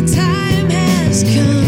the time has come.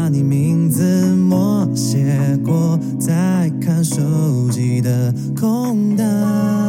把你名字默写过在看手机的空档。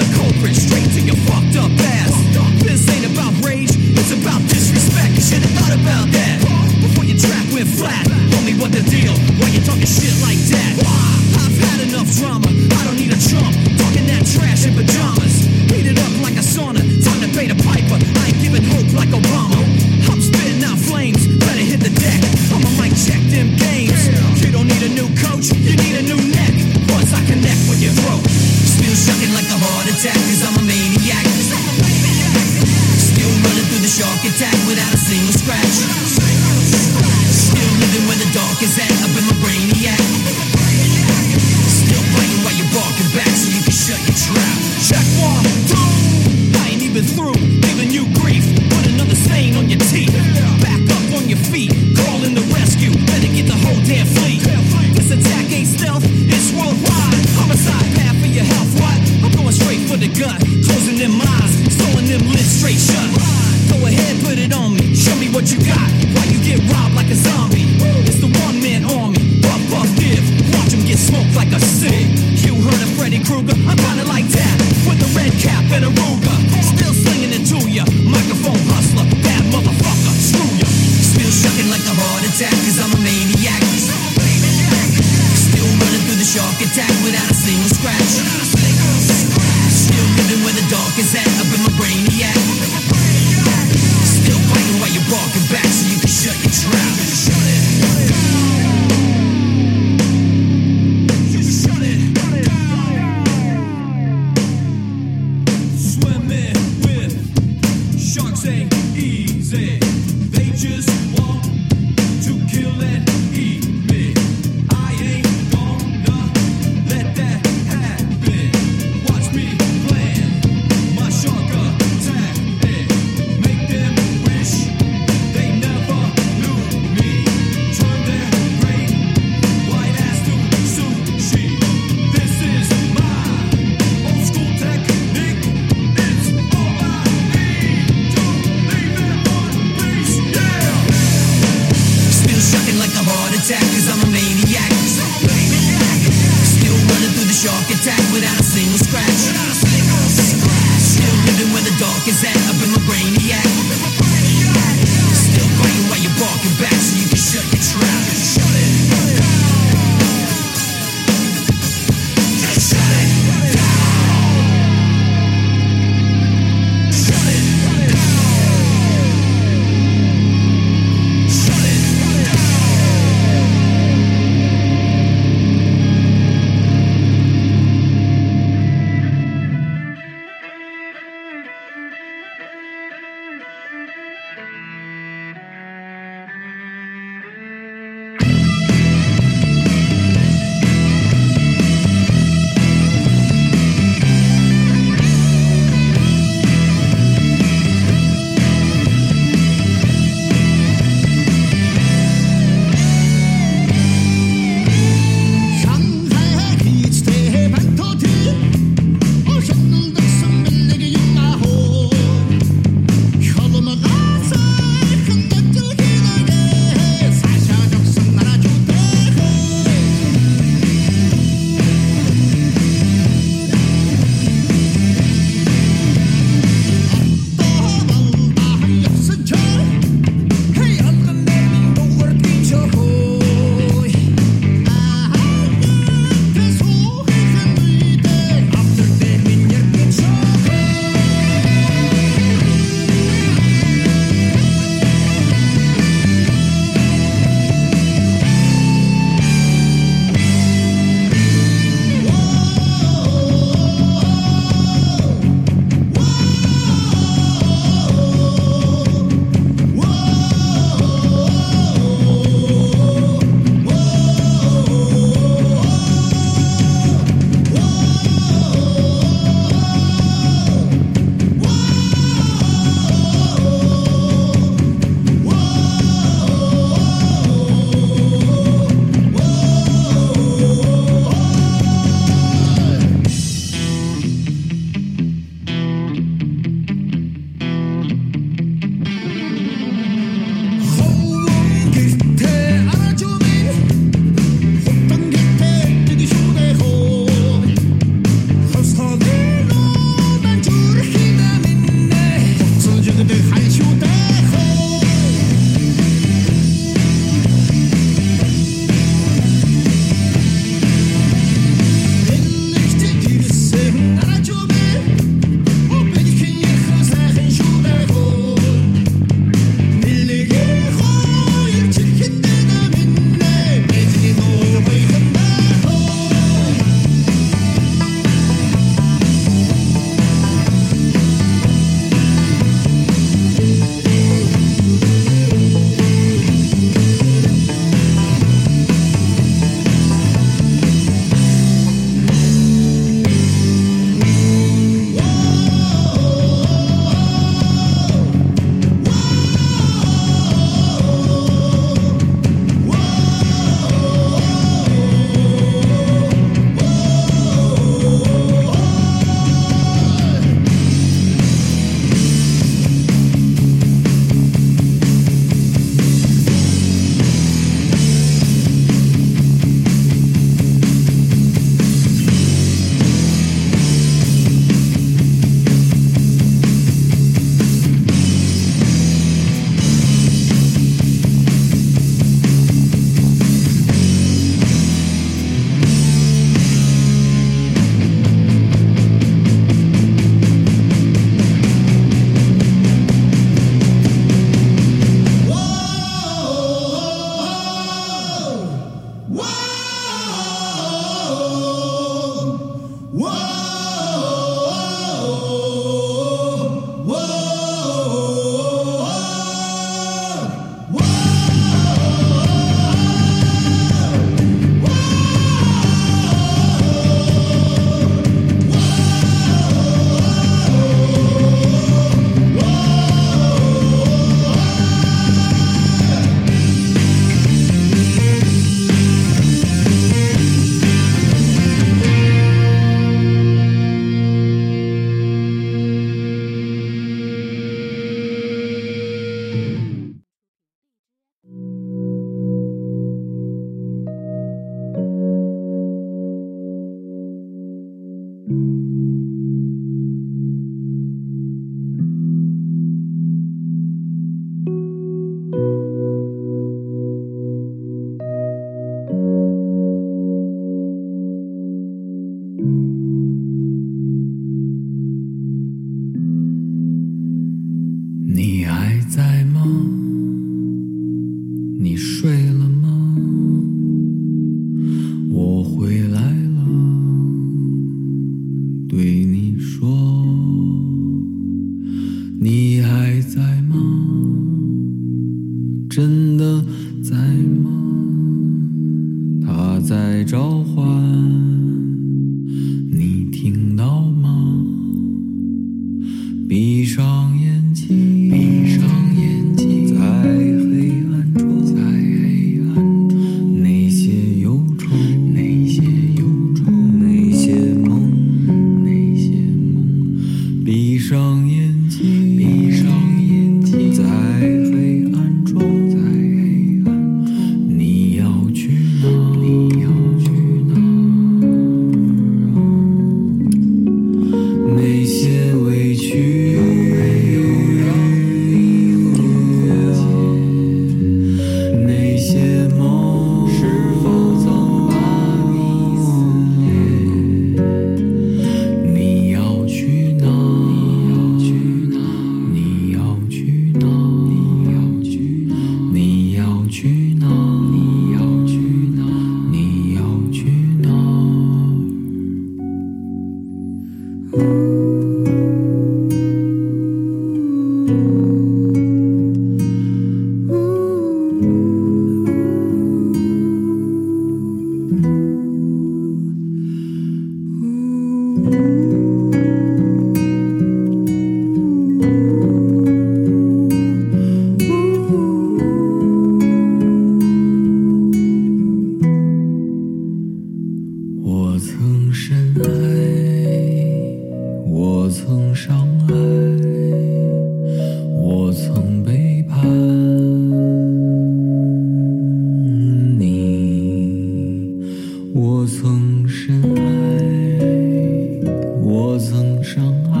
伤害，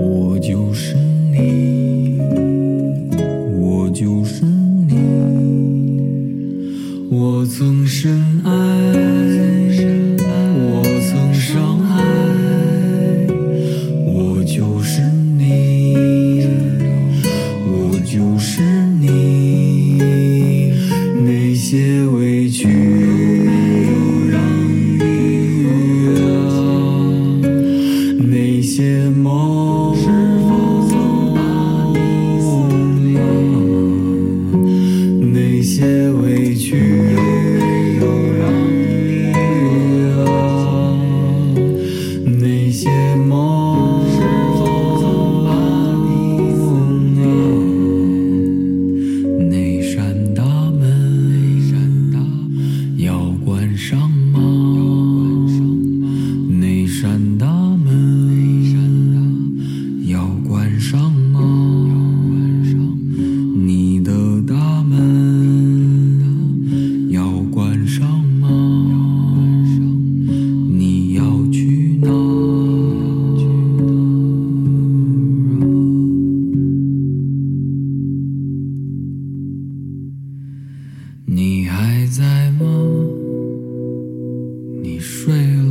我就是 slow.